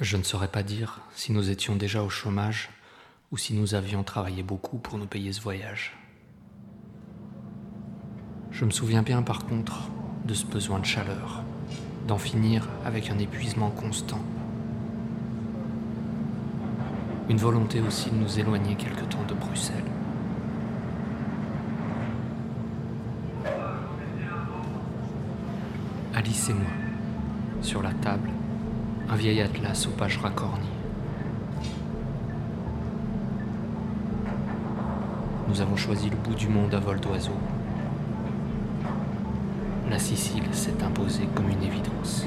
Je ne saurais pas dire si nous étions déjà au chômage ou si nous avions travaillé beaucoup pour nous payer ce voyage. Je me souviens bien par contre de ce besoin de chaleur, d'en finir avec un épuisement constant. Une volonté aussi de nous éloigner quelque temps de Bruxelles. Alice et moi, sur la table, un vieil atlas aux pages racornies. Nous avons choisi le bout du monde à vol d'oiseau. La Sicile s'est imposée comme une évidence.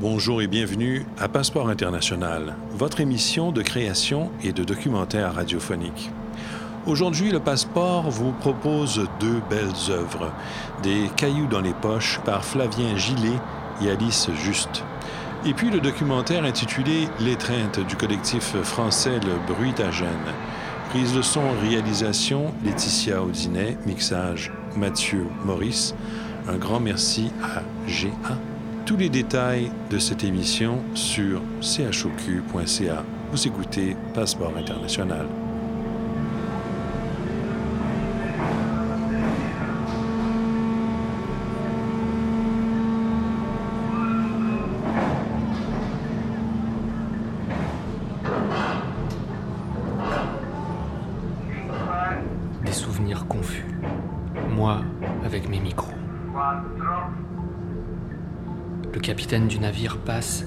Bonjour et bienvenue à Passeport International, votre émission de création et de documentaire radiophonique. Aujourd'hui, le Passeport vous propose deux belles œuvres, Des cailloux dans les poches par Flavien Gillet et Alice Juste. Et puis le documentaire intitulé L'étreinte du collectif français Le Bruitagène. Prise de son, réalisation, Laetitia Audinet, mixage, Mathieu Maurice. Un grand merci à GA. Tous les détails de cette émission sur choq.ca. Vous écoutez Passeport international.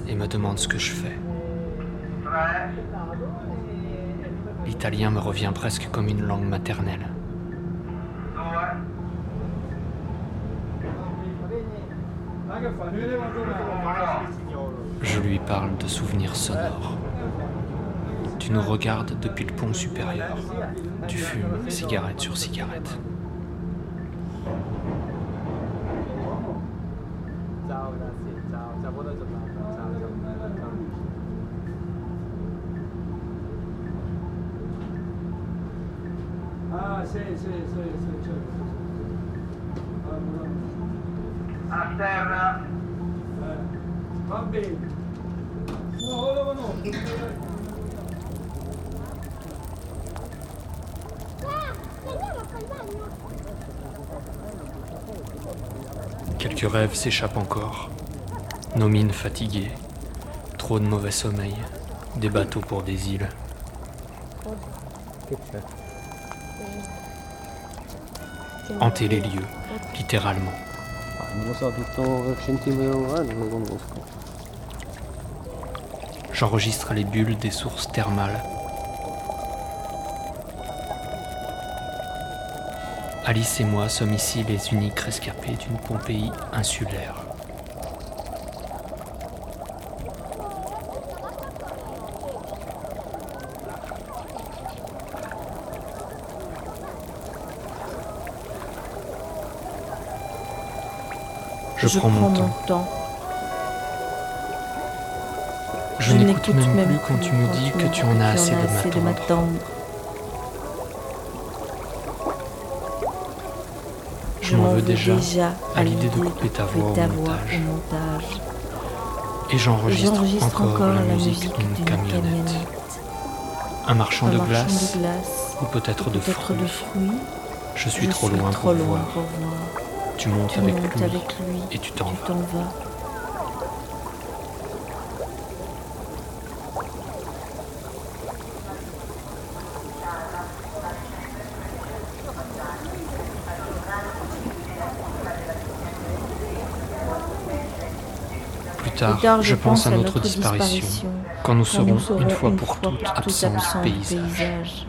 Et me demande ce que je fais. L'italien me revient presque comme une langue maternelle. Je lui parle de souvenirs sonores. Tu nous regardes depuis le pont supérieur. Tu fumes cigarette sur cigarette. Quelques rêves s'échappent encore. Nos mines fatiguées. Trop de mauvais sommeil. Des bateaux pour des îles. Hanter les lieux, littéralement. J'enregistre les bulles des sources thermales. Alice et moi sommes ici les uniques rescapés d'une Pompéi insulaire. Je, prends, mon temps. temps. Je, n'écoute même, plus quand tu me dis que tu en as assez de m'attendre. Je m'en veux déjà à l'idée de couper ta voix ta au voix montage. au montage. Et j'enregistre j'enregistre encore, la musique d'une camionnette. Un marchand Un de marchand glace de glace, ou peut-être de fruits. de fruits. Je suis Je trop suis loin trop pour loin voir. pour voir. Tu montes Tu avec montes lui avec lui et tu t'en vas. Tard, Plus tard, je pense à notre disparition, quand nous serons nous une fois pour toutes absents absents du du paysage.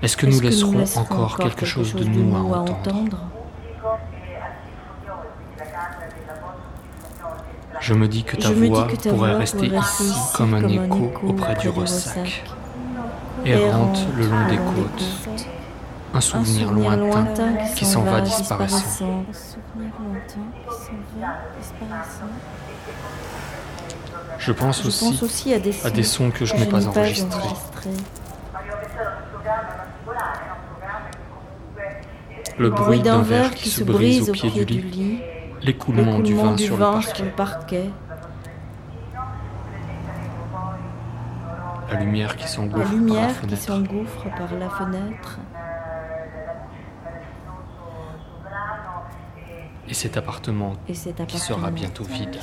Est-ce que nous laisserons laisserons encore quelque chose de nous à entendre Je me dis que ta voix que ta pourrait voix rester pourrait ici rester ici comme un comme un écho auprès du du ressac, errante le long des côtes, un souvenir, lointain, qui s'en va, disparaissant. Je pense aussi, à, des sons, à, des sons que je n'ai pas, enregistrés. Le bruit d'un verre qui se brise au pied, du lit, l'écoulement du vin, sur, le parquet, la lumière qui s'engouffre par la fenêtre. Et cet appartement sera bientôt vide.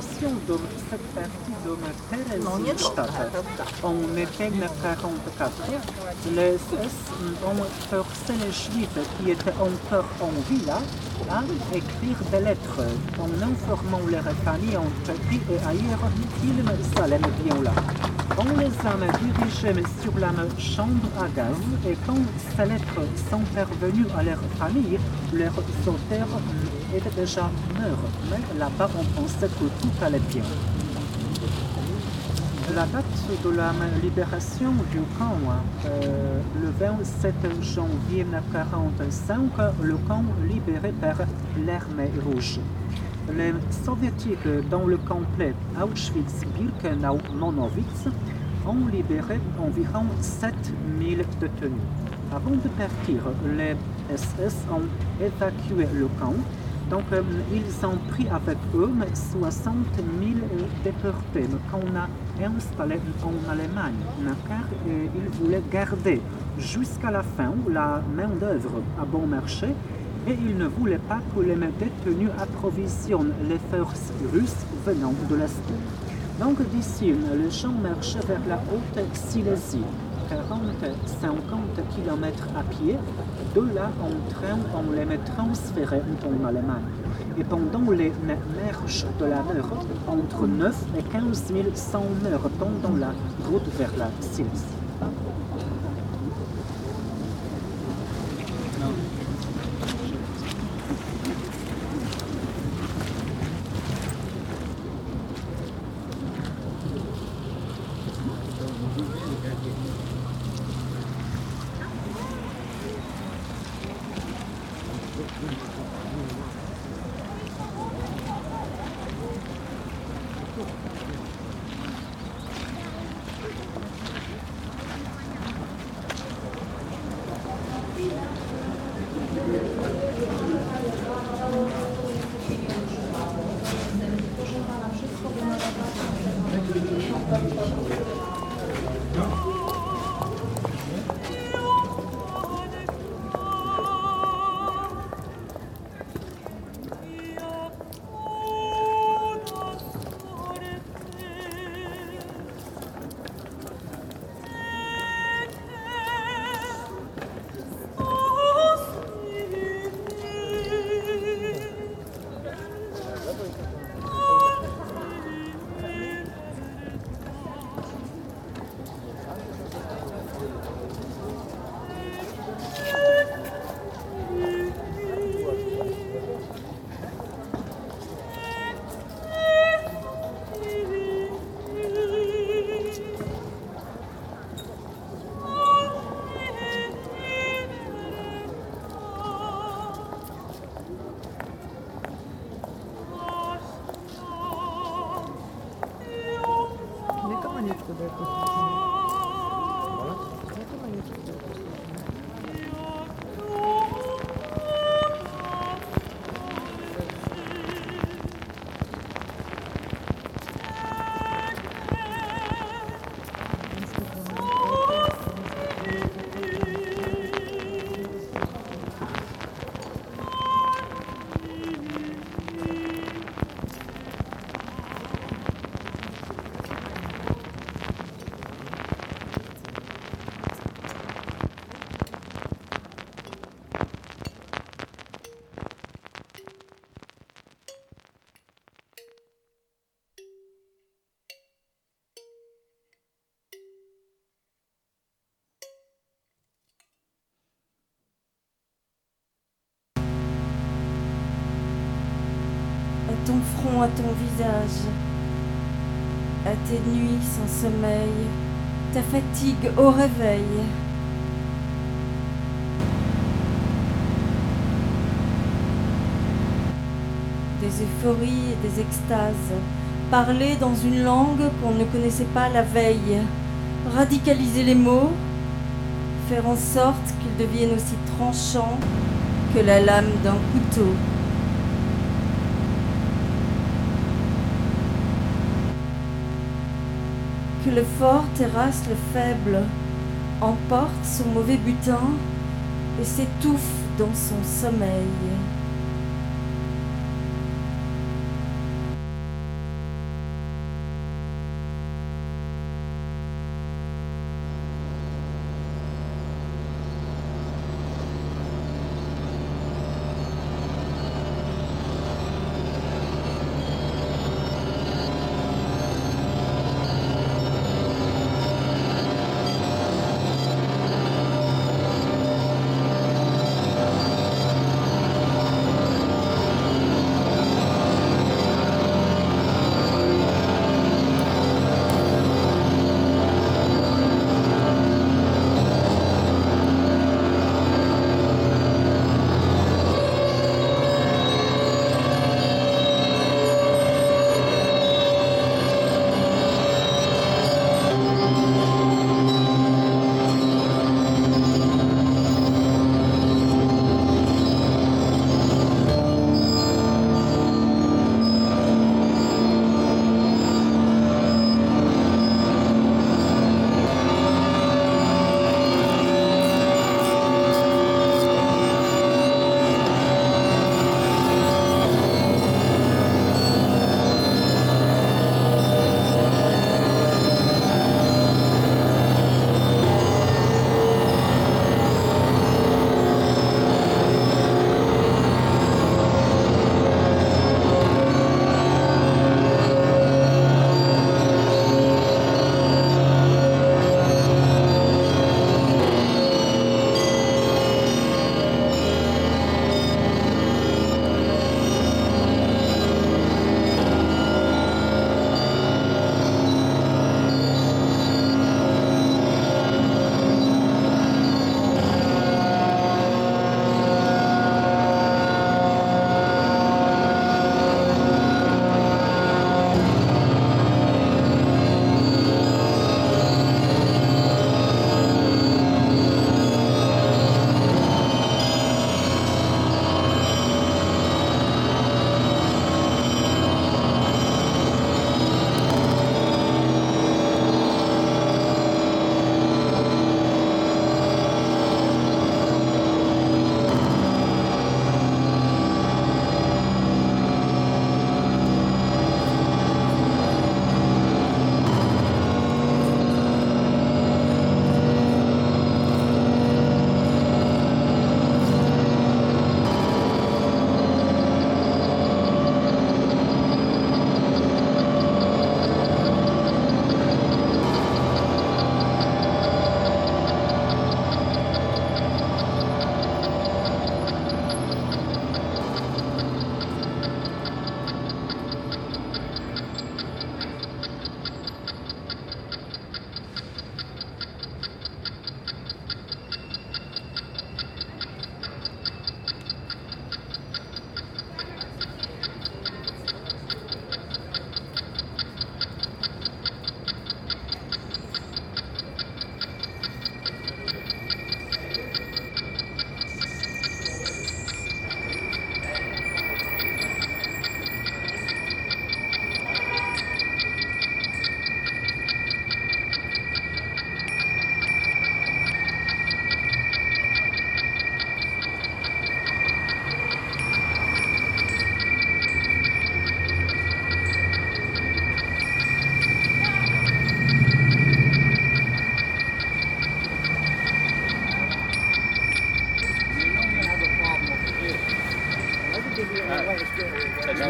De cette partie de ma Theresienstadt en été 44, les SS ont forcé les Juifs qui étaient encore en villa à écrire des lettres en informant leurs familles en Turquie et ailleurs qu'ils s'allaient bien là. On les a dirigés sur la chambre à gaz et quand ces lettres sont parvenues à leur famille, leur auteur était déjà mort. Mais là-bas, on pensait que tout allait bien. La date de la libération du camp, euh, le 27 janvier 1945, le camp libéré par l'armée rouge. Les soviétiques dans le complet Auschwitz-Birkenau-Monowitz ont libéré environ 7000 détenus. Avant de partir, les SS ont évacué le camp donc, euh, ils ont pris avec eux 60 000 déportés qu'on a installés en Allemagne, car ils voulaient garder jusqu'à la fin la main-d'œuvre à bon marché et ils ne voulaient pas que les détenus approvisionnent les forces russes venant de l'Est. Donc, d'ici, les gens marchaient vers la Haute-Silésie. 40-50 km à pied. De là, en train, on les transférait en Allemagne. Et pendant les marches de la mer, entre 9 et 15 100 heures pendant la route vers la Silésie. À ton visage, à tes nuits sans sommeil, ta fatigue au réveil. Des euphories et des extases, parler dans une langue qu'on ne connaissait pas la veille, radicaliser les mots, faire en sorte qu'ils deviennent aussi tranchants que la lame d'un couteau. Que le fort terrasse le faible, emporte son mauvais butin et s'étouffe dans son sommeil.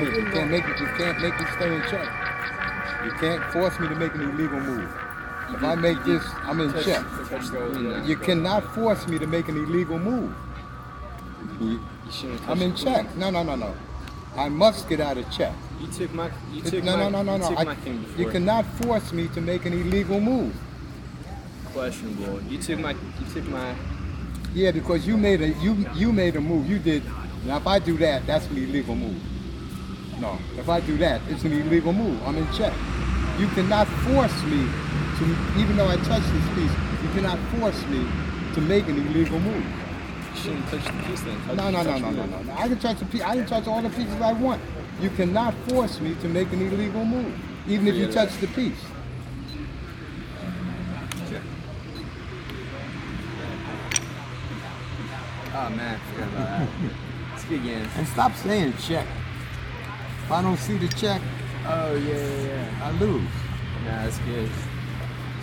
Now, you can't make it. You can't make me stay in check. You can't force me to make an illegal move. If I make this, I'm in check. You cannot force me to make an illegal move. I'm in check. No, no, no, no. I must get out of check. You took my. You took no, my. no, no, no, you no. I- you cannot force me to make an illegal move. Questionable. You took my. You took my. Yeah, because you made a you you made a move. You did. Now, if I do that, that's an illegal move. No, if I do that, it's an illegal move. I'm in check. You cannot force me to, even though I touch this piece, you cannot force me to make an illegal move. You shouldn't touch the piece then. No, no, no, no, no, no, no. I can touch the piece. I can touch all the pieces I want. You cannot force me to make an illegal move, even if you touch the piece. Oh man, forgot about that. Speak again. And stop saying check. If I don't see the check, Oh yeah, yeah, yeah. I lose. Nah, that's good.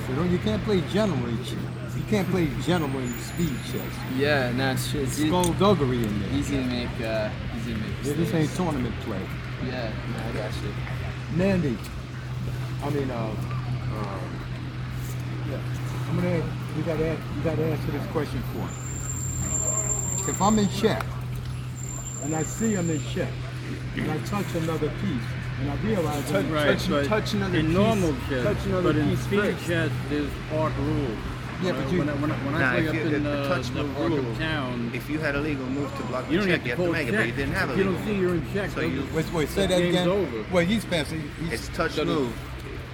So don't, you can't play gentleman. You can't play gentleman speed chess. Yeah, nah, it's true. It's Skullduggery in there. easy to make. Uh, easy to make. Yeah, this ain't tournament play. Yeah, nah, I got you. Mandy, I mean, uh, uh, yeah. I'm gonna, you gotta, ask- you gotta answer this question for me. If I'm in check, and I see I'm in check, and I touch another piece, and I realize I'm in Right, check, but touch another in piece- normal chess, touch another but in piece speed first. chess, there's park rules. Yeah, but you- when I, when I, when I Nah, play if up you- in the uh, touch the move park rule, of town, If you had a legal move to block you the don't check, have you have to pull make it, but you didn't have a If you don't see move. you're in check, So you- just- wait, wait, say that game's again. over. Well, he's passing. He's, It's touch move.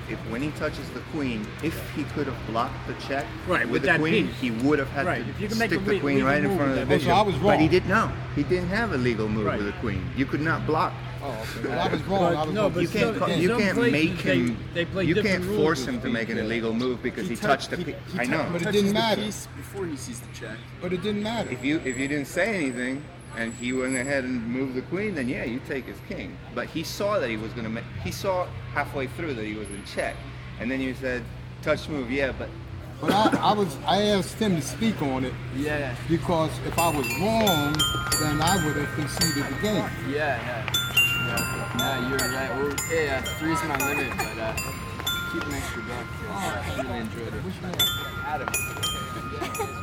If when he touches the queen, if he could have blocked the check Right, with with the queen, piece. he would have had Right, to if you can make a stick the le- queen legal right in front of the that bishop. piece. Oh, so I was But he wrong. did no. He didn't have a legal move Right. with the queen. You could not block. Oh, well, I was wrong. I was no, wrong. but You can't. some- ca- you can't places make him. they play you can't force him to make an illegal move because he, touched- touched the. he- he I know. But it didn't matter. before he sees the check. But it didn't matter. If you if you didn't say anything and he went ahead and moved the queen, then yeah, you take his king. But he saw that he was gonna make. He saw halfway through that he was in check, and then you said touch move, yeah, but But I, I was, I asked him to speak on it Yeah, because if I was wrong, then I would have conceded the game. yeah, yeah. Yeah, nah, you're right. Well, yeah, yeah, three's my limit, but uh, keep an extra buck. I really enjoyed it. Adam.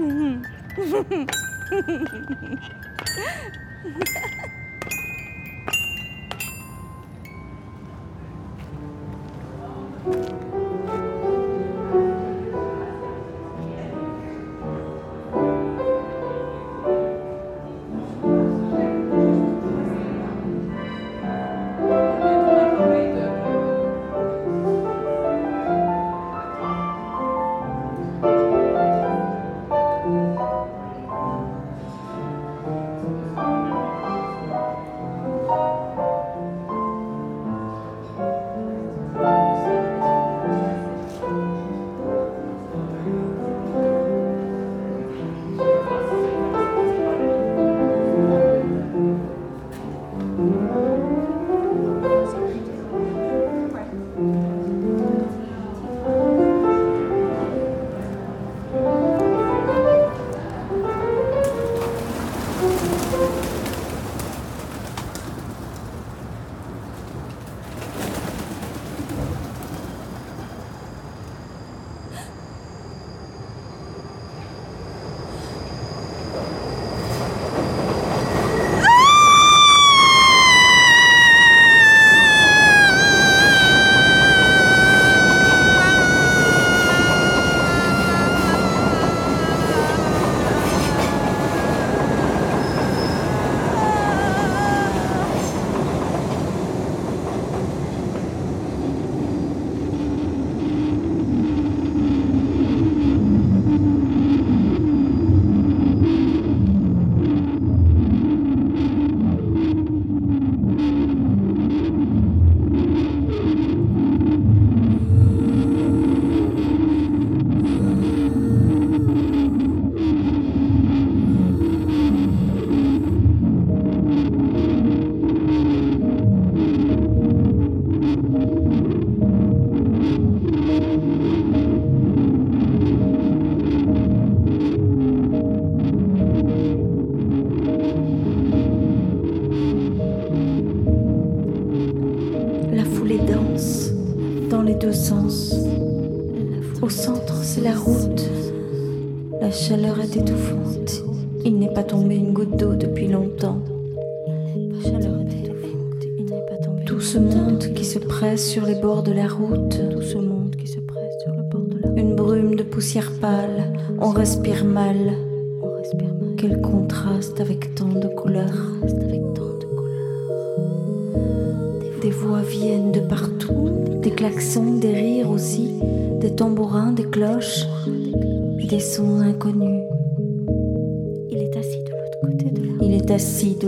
Mm-hmm.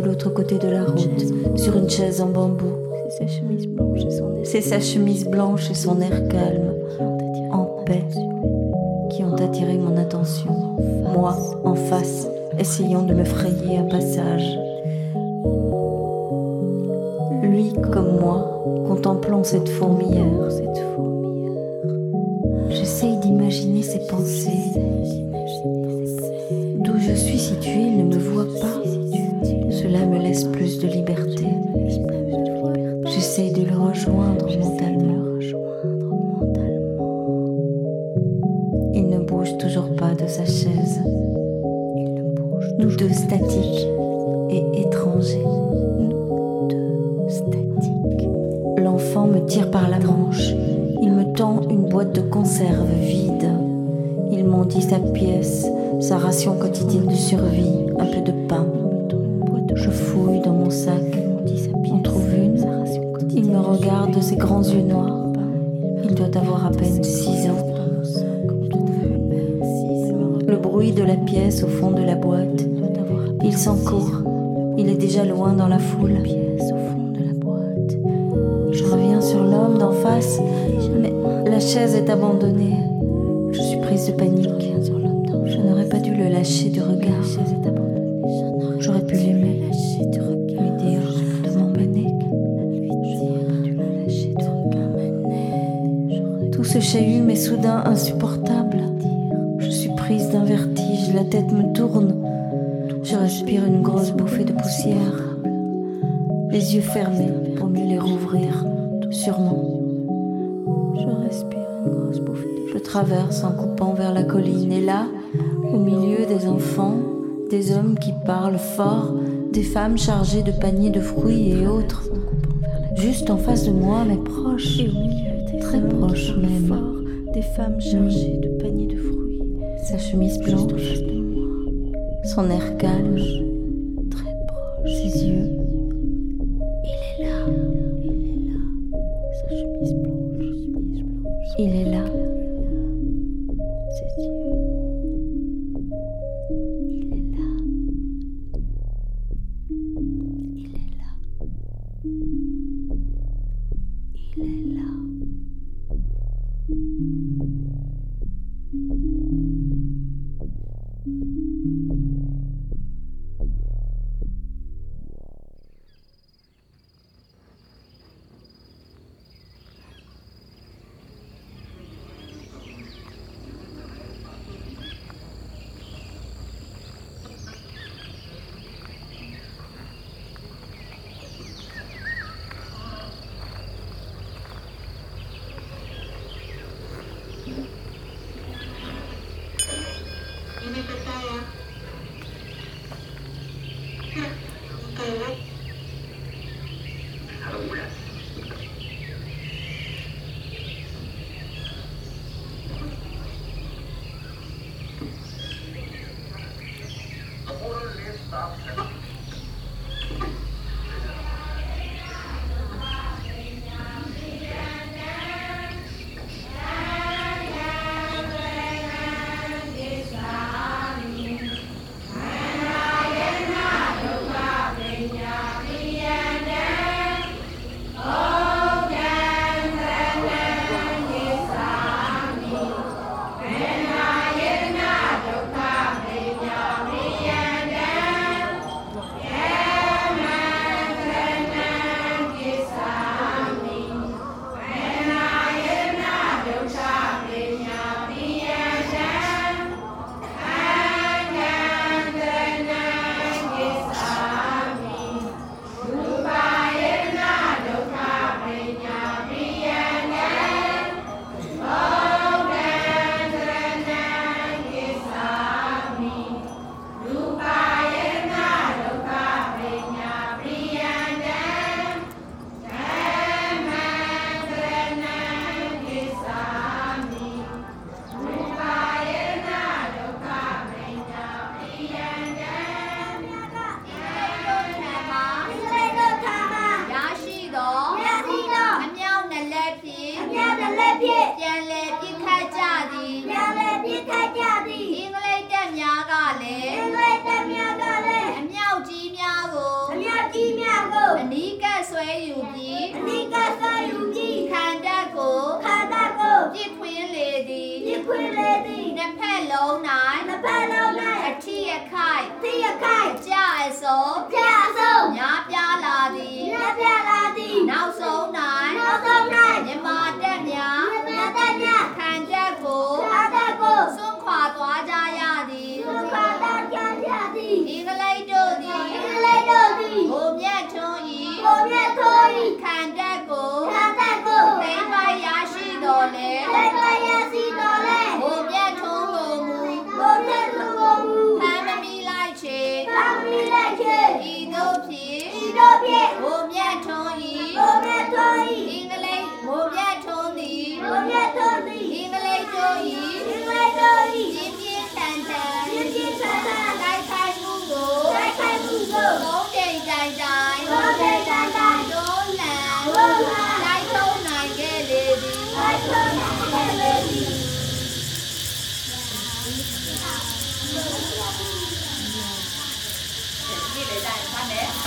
l'autre côté de la route, sur une chaise en bambou. C'est sa chemise blanche et son air, C'est sa chemise blanche et son air calme, en paix, qui ont attiré mon attention. Moi, en face, essayant de me frayer un passage. Lui, comme moi, contemplant cette fourmilière. Cette fourmilière. J'essaye d'imaginer ses pensées. D'où je suis située, il ne me J'essaye de le rejoindre mentalement. Il ne bouge toujours pas de sa chaise. Nous deux statiques et étrangers. Nous deux statiques. L'enfant me tire par la manche. Il me tend une boîte de conserve vide. Il m'en dit sa pièce, sa ration quotidienne de survie, pièce au fond de la boîte. Il s'encourt. Il est déjà loin dans la foule. Je reviens sur l'homme d'en face, mais la chaise est abandonnée. Yeux fermés pour mieux les rouvrir, sûrement. Je respire une grosse bouffée. Je traverse en coupant vers la colline et là, au milieu des enfants, des hommes qui parlent fort, des femmes chargées de paniers de fruits et autres. Juste en face de moi, mais proche, très proche même. Des femmes chargées de paniers de fruits. Sa chemise blanche, son air calme, très proche, ses yeux.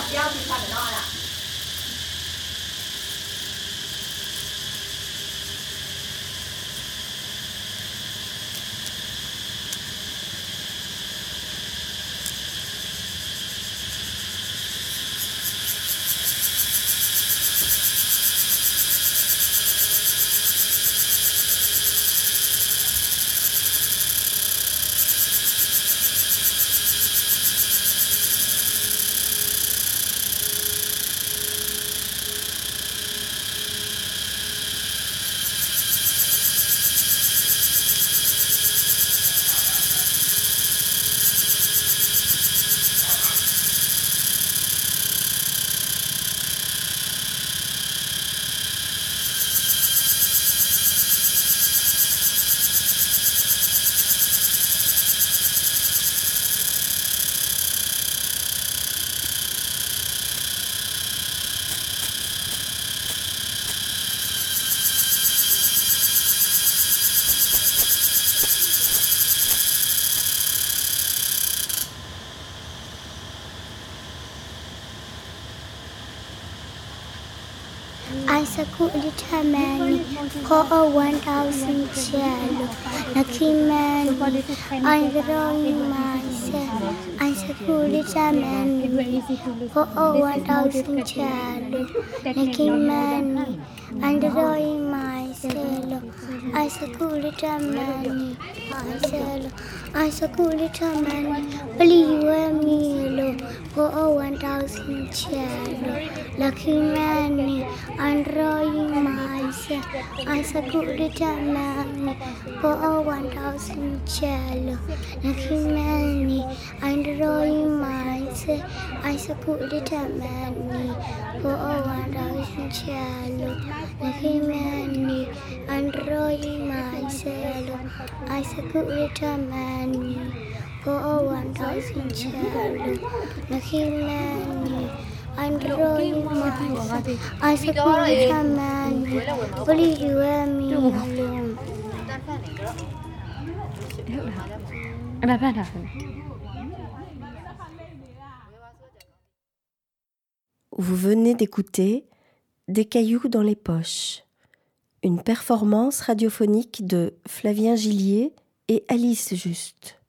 不要去下载那个了 Oo, 1,000 cello. Nakimen, I'm growing myself. I secured sa men. Oo, 1,000 cello. Nakimen, I'm growing myself solo. I school tamani. I solo. I school tamani. Only you and me lo. For oh one thousand cello. Lucky man, I'm Roy myself. I school man!" For a oh one thousand cello. Lucky man, I'm Roy myself. I school man!" For a oh one thousand cello. Lucky mani. man, Android mice, I secluded a man for one thousand cello. Lucky man. Android mice, I secluded a man, please you me alone. အဲ့ဒါဖတ်တာ Vous venez d'écouter Des cailloux dans les poches, une performance radiophonique de Flavien Gillier et Alice Juste.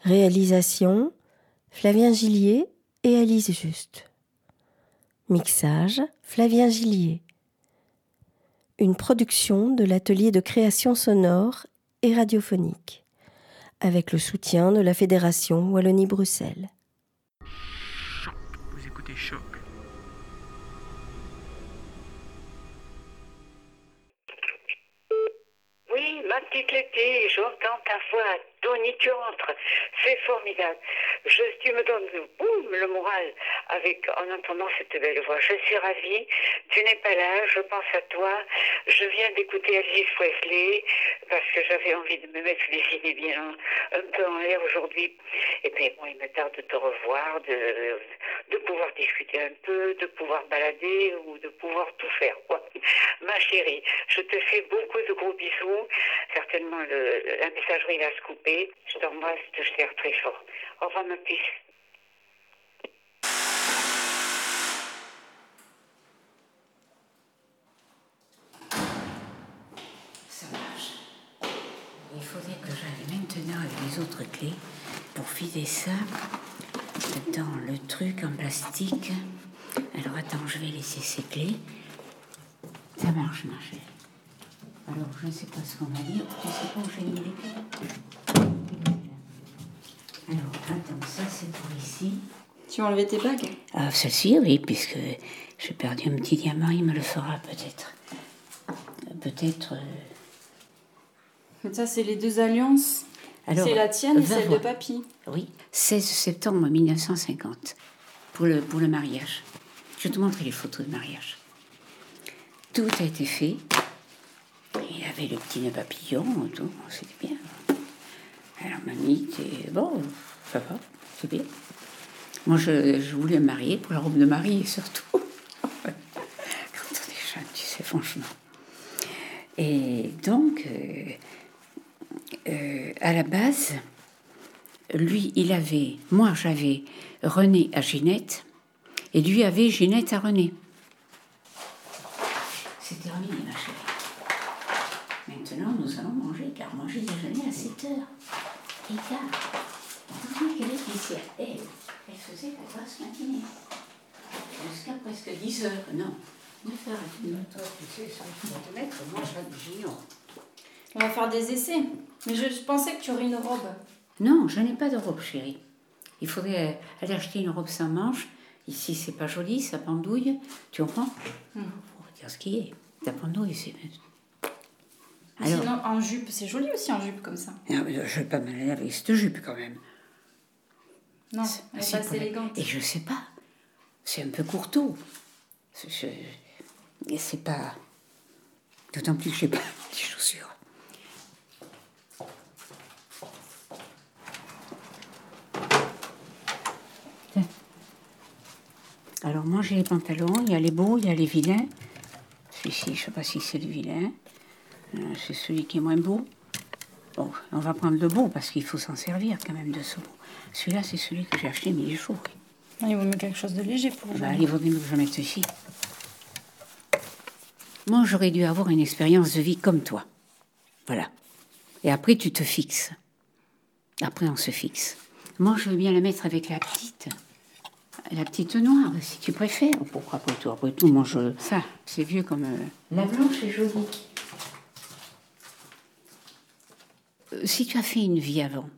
Réalisation Flavien Gillier et Alice Juste. Mixage Flavien Gillier. Une production de l'atelier de création sonore et radiophonique, avec le soutien de la Fédération Wallonie-Bruxelles. Ma petite Letty, j'entends ta voix tonitruante. C'est formidable. Je, tu me donnes boum, le moral avec, en entendant cette belle voix. Je suis ravie. Tu n'es pas là. Je pense à toi. Je viens d'écouter Elvis Presley parce que j'avais envie de me mettre les idées bien un peu en l'air aujourd'hui. Et puis, bon, il me tarde de te revoir, de, de pouvoir discuter un peu, de pouvoir balader ou de pouvoir tout faire, quoi. Ma chérie, je te fais beaucoup de gros bisous. Certainement, le, la messagerie va se couper. Je t'embrasse, je te serre très fort. Au revoir, ma puce. Ça marche. Il faudrait que j'aille maintenant les autres clés pour filer ça dans le truc en plastique. Alors attends, je vais laisser ces clés. Ça marche, ma chérie. Alors, je ne sais pas ce qu'on va dire. Je ne sais pas où j'ai mis les clés? Alors, attends, ça c'est pour ici. Tu as enlevé tes bagues? Ah, celle-ci, oui, puisque j'ai perdu un petit diamant, il me le fera peut-être. Euh, Peut-être. euh, Ça, c'est les deux alliances. C'est la tienne et celle de papy. Oui, 16 septembre 1950, pour le, pour le mariage. Je vais te montrer les photos de mariage. Tout a été fait. Il avait le petit nœud papillon, tout, c'était bien. Alors, mamie, t'es bon, ça va, c'est bien. Moi, je, je voulais me marier pour la robe de mariée, surtout. Quand on est jeune, tu sais, franchement. Et donc, euh, euh, à la base, lui, il avait, moi j'avais René à Ginette, et lui avait Ginette à René. C'est terminé, ma chérie. Maintenant, nous allons manger, car moi j'ai déjeuné à 7 heures. Et car, quelle épicière, elle, elle faisait la grasse matinée. Jusqu'à presque 10 heures, non. 9 heures, elle dit, toi, tu sais, vas te mettre, moi j'ignore. On va faire des essais. Mais je, je pensais que tu aurais une robe. Non, je n'ai pas de robe, chérie. Il faudrait euh, aller acheter une robe sans manches. Ici, c'est pas joli, ça pendouille. Tu comprends? On va dire ce qui est. Ça pendouille, c'est. Alors- Sinon, en jupe, c'est joli aussi en jupe comme ça. Ah, mais je vais pas me laver avec cette jupe quand même. Non, elle est C'est pas assez élégante. Et je sais pas. C'est un peu courteau. C'est- je- et C'est pas. D'autant plus que j'ai pas des chaussures. Alors moi j'ai les pantalons, il y a les beaux, il y a les vilains. Celui-ci, je sais pas si c'est le vilain. Euh, C'est celui qui est moins beau. Bon, on va prendre le beau parce qu'il faut s'en servir quand même de ce beau. Celui-là, c'est celui que j'ai acheté, mais il est chaud. Ah, il vaut mieux quelque chose de léger pour Bah, il vaudrait mieux que je mette ceci. Moi, j'aurais dû avoir une expérience de vie comme toi. Voilà. Et après, tu te fixes. Après, on se fixe. Moi, je veux bien la mettre avec la petite. La petite noire, si tu préfères. Pourquoi après tout Après tout, moi, je... Ça, c'est vieux comme... euh, La blanche est jolie. Euh, Si tu as fait une vie avant,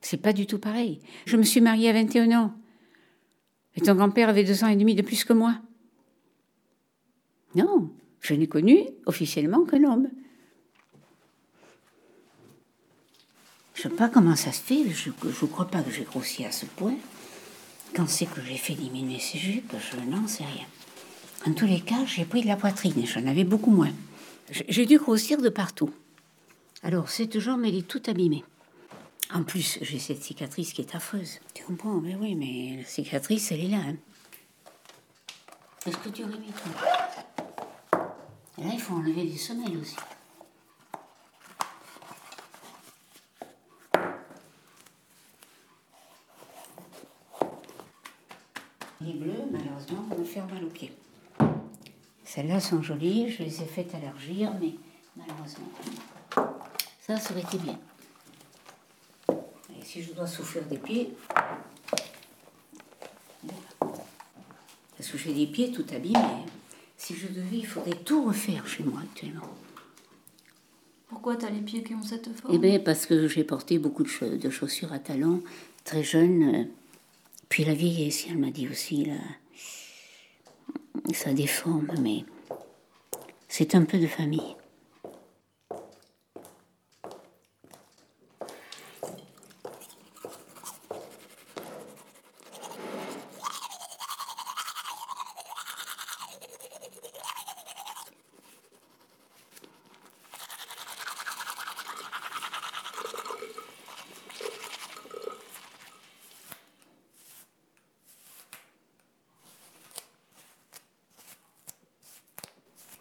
c'est pas du tout pareil. Je me suis mariée à 21 ans. Et ton grand-père avait deux ans et demi de plus que moi. Non, je n'ai connu officiellement qu'un homme. Je sais pas comment ça se fait, je ne crois pas que j'ai grossi à ce point. Quand c'est que j'ai fait diminuer ces jupes, je n'en sais rien. En tous les cas, j'ai pris de la poitrine j'en avais beaucoup moins. J'ai dû grossir de partout. Alors, cette jambe, elle est toute abîmée. En plus, j'ai cette cicatrice qui est affreuse. Tu comprends Mais oui, mais la cicatrice, elle est là. hein. Est-ce que tu aurais mis toi là, il faut enlever des semelles aussi. Les bleus, malheureusement, vont me faire mal aux pieds. Celles-là sont jolies, je les ai faites allergir, mais malheureusement, ça, ça aurait été bien. Et si je dois souffrir des pieds, parce que j'ai des pieds tout abîmés, si je devais, il faudrait tout refaire chez moi actuellement. Pourquoi t'as les pieds qui ont cette forme? Eh bien, parce que j'ai porté beaucoup de, cha- de chaussures à talons très jeune. Puis la vieillesse, elle m'a dit aussi, là, ça déforme, mais c'est un peu de famille.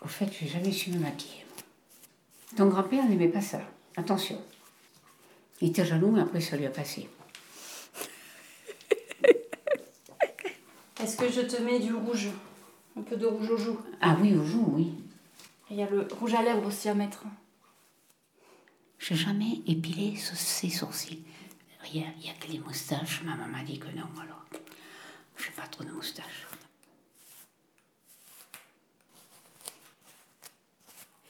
Au fait, su me maquiller. Ton grand-père n'aimait pas ça. Attention. Il était jaloux, mais après, ça lui a passé. Est-ce que je te mets du rouge? Un peu de rouge aux joues. Ah oui, au jour, oui. Il y a le rouge à lèvres aussi à mettre. J'ai jamais épilé ses sourcils. Rien, il n'y a que les moustaches. Ma maman m'a dit que non, alors je n'ai pas trop de moustaches.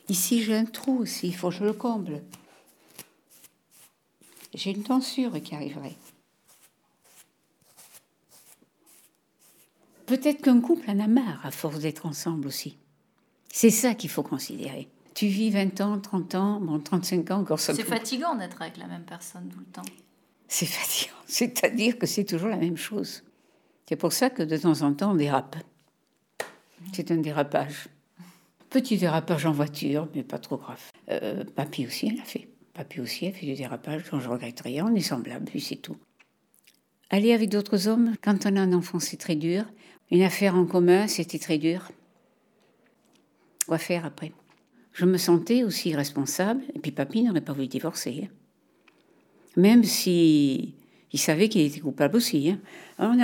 Ici, j'ai un trou aussi, il faut que je le comble. J'ai une tonsure qui arriverait. Peut-être qu'un couple en a marre à force d'être ensemble aussi. C'est ça qu'il faut considérer. Tu vis 20 ans, 30 ans, bon, 35 ans, encore ça. C'est fatigant d'être avec la même personne tout le temps. C'est fatigant. C'est-à-dire que c'est toujours la même chose. C'est pour ça que de temps en temps, on dérape. C'est un dérapage. Petit dérapage en voiture, mais pas trop grave. Euh, papy aussi, elle a fait. Papy aussi a fait du dérapage, dont je regrette rien. On est semblables, puis c'est tout. Aller avec d'autres hommes, quand on a un enfant, c'est très dur. Une affaire en commun, c'était très dur. Quoi faire après? Je me sentais aussi responsable, et puis papy n'aurait pas voulu divorcer. hein. Même si il savait qu'il était coupable aussi. hein.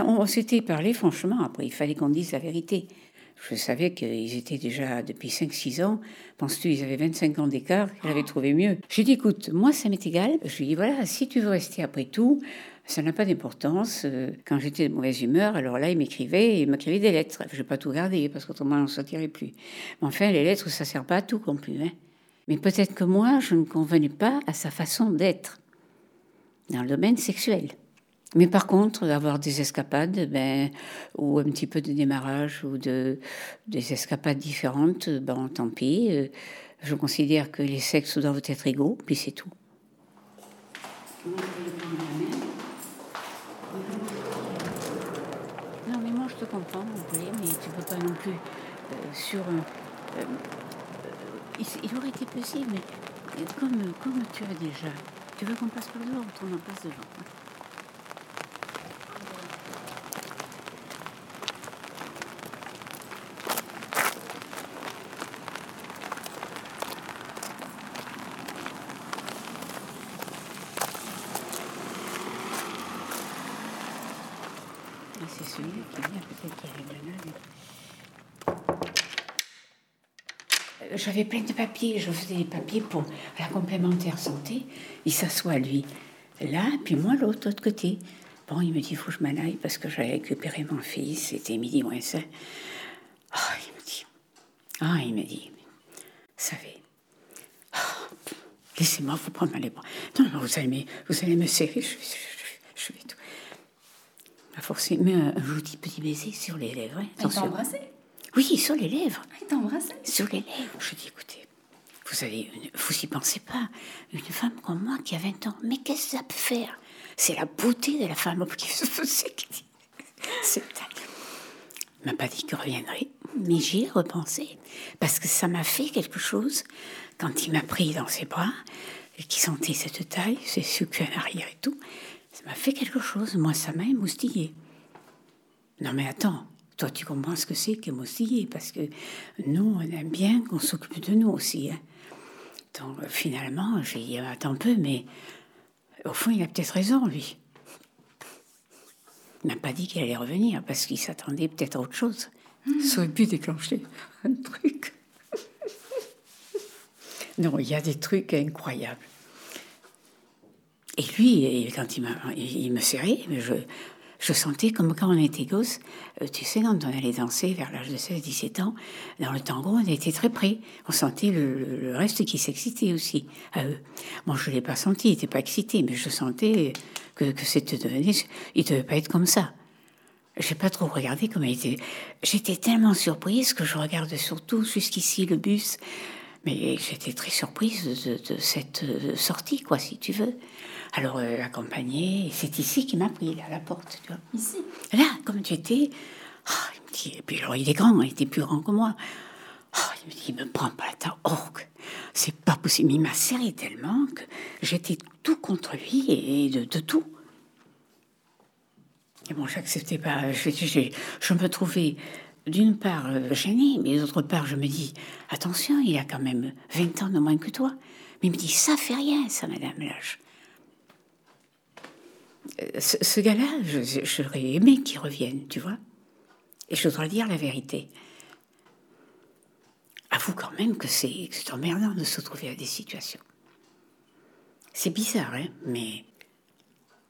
On s'était parlé franchement, après il fallait qu'on dise la vérité. Je savais qu'ils étaient déjà depuis 5-6 ans. Penses-tu, ils avaient 25 ans d'écart, je l'avais trouvé mieux? J'ai dit, écoute, moi ça m'est égal. Je lui ai dit, voilà, si tu veux rester après tout, ça n'a pas d'importance. Euh, Quand j'étais de mauvaise humeur, alors là, il m'écrivait, il m'écrivait des lettres. Je n'ai pas tout gardé, parce qu'autrement, on ne s'en tirait plus. Mais enfin, les lettres, ça ne sert pas à tout non plus. hein. Mais peut-être que moi, je ne convenais pas à sa façon d'être dans le domaine sexuel. Mais par contre, avoir des escapades, ben, ou un petit peu de démarrage, ou de, des escapades différentes, ben, tant pis. Euh, Je considère que les sexes doivent être égaux, puis c'est tout. Non, mais moi je te comprends, mon poulet, mais tu peux pas non plus euh, sur euh, il, aurait été possible, mais comme, comme tu as déjà. Tu veux qu'on passe par devant ou on en passe devant hein Ah, C'est celui qui vient peut-être qui arrive là. Euh, J'avais plein de papiers, je faisais des papiers pour la complémentaire santé. Il s'assoit, lui, là, puis moi, l'autre, l'autre côté. Bon, il me dit, il faut que je m'en aille parce que j'avais récupéré mon fils, c'était midi moins ça. Ah, il me dit, ah, il me dit, vous savez, ah, laissez-moi vous prendre les bras. Non, non, vous allez me, vous allez me serrer, je, je, je, je vais tout. Mais un, un joli petit baiser sur les lèvres. hein, Il t'a embrassé? Oui, sur les lèvres. Il t'a embrassé Sur les lèvres. Je dis, écoutez, vous avez, une- vous y pensez pas, une femme comme moi qui a 20 ans, mais qu'est-ce que ça peut faire? C'est la beauté de la femme qui se faisait. C'est il m'a pas dit qu'il reviendrait, mais j'y ai repensé parce que ça m'a fait quelque chose quand il m'a pris dans ses bras et qu'il sentait cette taille, ses sucres en arrière et tout. Ça m'a fait quelque chose. Moi, ça m'a émoustillé. Non, mais attends, toi, tu comprends ce que c'est qu'émoustiller parce que nous, on aime bien qu'on s'occupe de nous aussi. hein. Donc, euh, finalement, j'ai dit, attends un peu, mais au fond, il a peut-être raison, lui. Il m'a pas dit qu'il allait revenir parce qu'il s'attendait peut-être à autre chose. Ça aurait pu déclencher un truc. non, il y a des trucs incroyables. Et lui, quand il il me serrait, mais je, je sentais comme quand on était gosse, euh, tu sais, quand on allait danser vers l'âge de 16-17 ans, dans le tango, on était très près. On sentait le, reste qui s'excitait aussi à eux. Moi, je ne l'ai pas senti, il n'était pas excité, mais je sentais que, c'était devenu, il ne devait pas être comme ça. J'ai pas trop regardé comment il était. J'étais tellement surprise que je regarde surtout jusqu'ici le bus. Mais j'étais très surprise de, de cette euh, sortie, quoi, si tu veux. Alors, euh, l'accompagner, c'est ici qu'il m'a pris, là, à la porte, tu vois. Ici? Là, comme tu étais. Ah, il me dit, et puis alors, il est grand, il était plus grand que moi. Ah, il me dit, il me prend pas la tête. Oh, c'est pas possible. Il m'a serré tellement que j'étais tout contre lui et de, de tout. Et bon, j'acceptais pas. Je, je- je me trouvais d'une part euh, gênée, mais d'autre part, je me dis attention, il a quand même 20 ans de moins que toi. Mais il me dit ça fait rien, ça, madame l'âge. Euh, Ce, gars-là, j'aurais aimé qu'il revienne, tu vois. Et je dois dire la vérité. Avoue quand même que c'est emmerdant de se trouver à des situations. C'est bizarre, hein, mais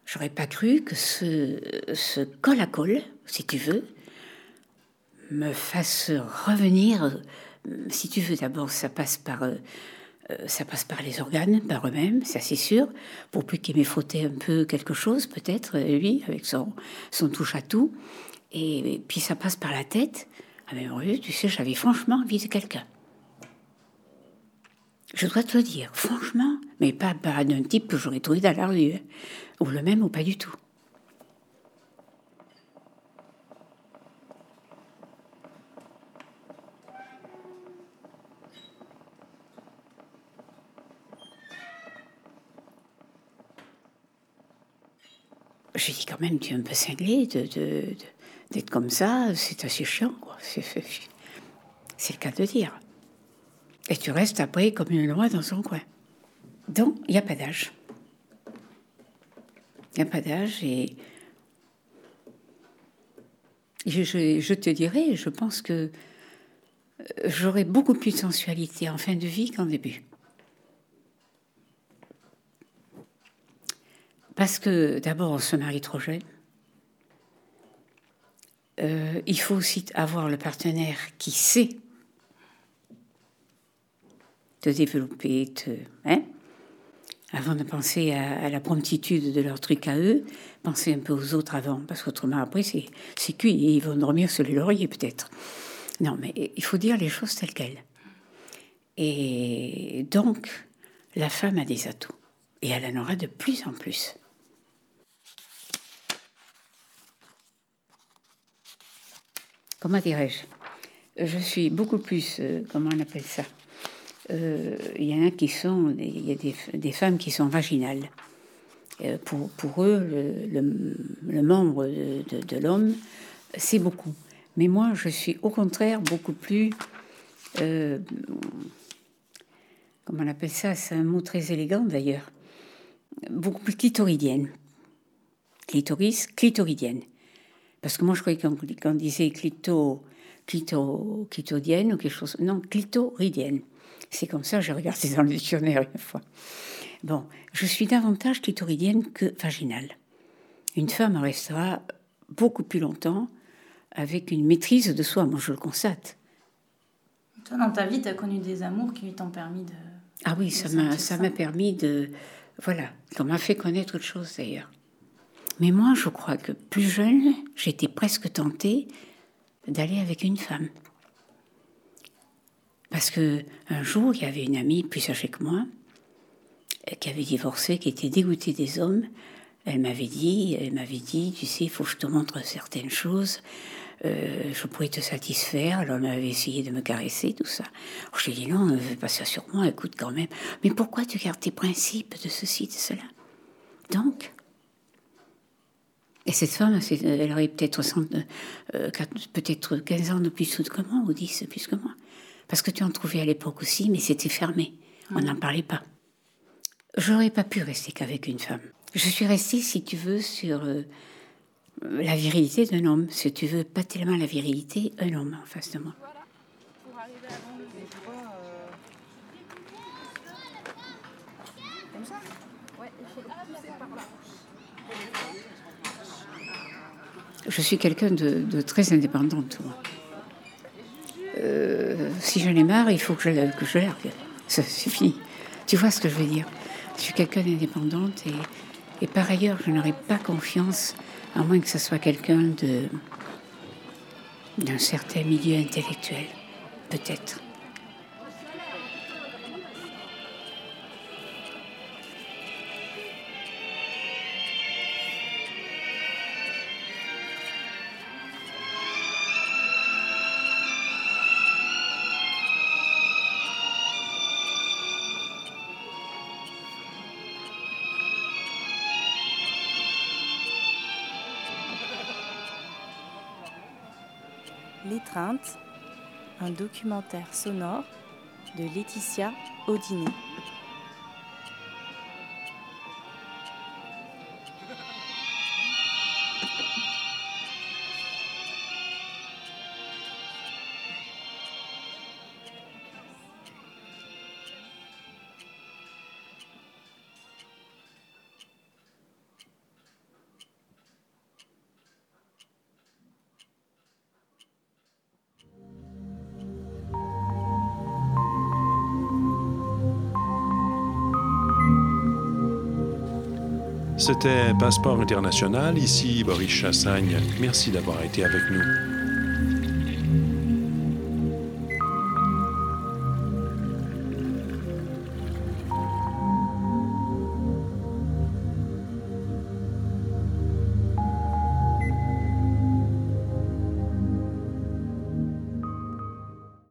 j'aurais pas cru que ce, col à col, si tu veux, me fasse revenir. Si tu veux, d'abord, ça passe par, euh, ça passe par les organes, par eux-mêmes, ça c'est sûr. Pour plus qu'il m'ait frotté un peu quelque chose, peut-être euh, lui, avec son, son touche à tout. Et, puis ça passe par la tête. Ah mais oui, tu sais, j'avais franchement envie de quelqu'un. Je dois te le dire, franchement, mais pas, pas d'un type que j'aurais trouvé dans la rue, hein. ou le même ou pas du tout. Dis quand même, tu es un peu cinglé de, de- de- d'être comme ça, c'est assez chiant, quoi. C'est, le cas de dire. Et tu restes après comme une loi dans son coin. Donc, il n'y a pas d'âge. Il n'y a pas d'âge et je, je- te dirais, je pense que euh, j'aurai beaucoup plus de sensualité en fin de vie qu'en début. Parce que d'abord, on se marie trop jeune. Euh, il faut aussi avoir le partenaire qui sait te développer, te, hein, avant de penser à, à la promptitude de leur truc à eux, penser un peu aux autres avant, parce qu'autrement après c'est cuit et ils vont dormir sur les lauriers peut-être. Non, mais il faut dire les choses telles quelles. Et donc, la femme a des atouts, et elle en aura de plus en plus. Comment dirais-je? Je suis beaucoup plus, euh, comment on appelle ça? Euh, Il y en a qui sont, il y a des, femmes qui sont vaginales. Euh, pour, eux, le, membre de, de- l'homme, c'est beaucoup. Mais moi, je suis au contraire beaucoup plus. comment on appelle ça? C'est un mot très élégant d'ailleurs. Beaucoup plus clitoridienne. Clitoris, clitoridienne. Parce que moi, je croyais qu'on qu'on disait clito, clito, clitoridienne ou quelque chose. Non, clitoridienne. C'est comme ça, j'ai regardé dans le dictionnaire une fois. Bon, je suis davantage clitoridienne que vaginale. Une femme restera beaucoup plus longtemps avec une maîtrise de soi. Moi, je le constate. Toi, dans ta vie, tu as connu des amours qui t'ont permis de. Ah oui, de ça m'a, sentir ça m'a permis de. Voilà, ça m'a fait connaître autre chose d'ailleurs. Mais moi, je crois que plus jeune, j'étais presque tentée d'aller avec une femme. Parce que un jour, il y avait une amie plus âgée que moi, euh, qui avait divorcé, qui était dégoûtée des hommes. Elle m'avait dit, elle m'avait dit, tu sais, il faut que je te montre certaines choses. Euh, je pourrais te satisfaire. Alors, elle m'avait essayé de me caresser, tout ça. Je lui ai dit, non, ne fais pas ça sur moi, écoute quand même. Mais pourquoi tu gardes tes principes de ceci, de cela? Donc, et cette femme, elle aurait peut-être 60, euh, peut-être 15 ans de plus que moi, ou 10 de plus que moi. Parce que tu en trouvais à l'époque aussi, mais c'était fermé. On n'en parlait pas. J'aurais pas pu rester qu'avec une femme. Je suis restée, si tu veux, sur euh, la virilité d'un homme. Si tu veux, pas tellement la virilité, un homme en face de moi. Comme ça Ouais, il faut le pousser par là. Je suis quelqu'un de, très indépendante, moi. Euh, si j'en ai marre, il faut que je, que. Ça, fini. Tu vois ce que je veux dire? Je suis quelqu'un d'indépendante et, par ailleurs, je n'aurais pas confiance, à moins que ce soit quelqu'un d'un certain milieu intellectuel, peut-être. Un documentaire sonore de Laetitia Audiné. C'était Passeport international. Ici Boris Chassagne. Merci d'avoir été avec nous.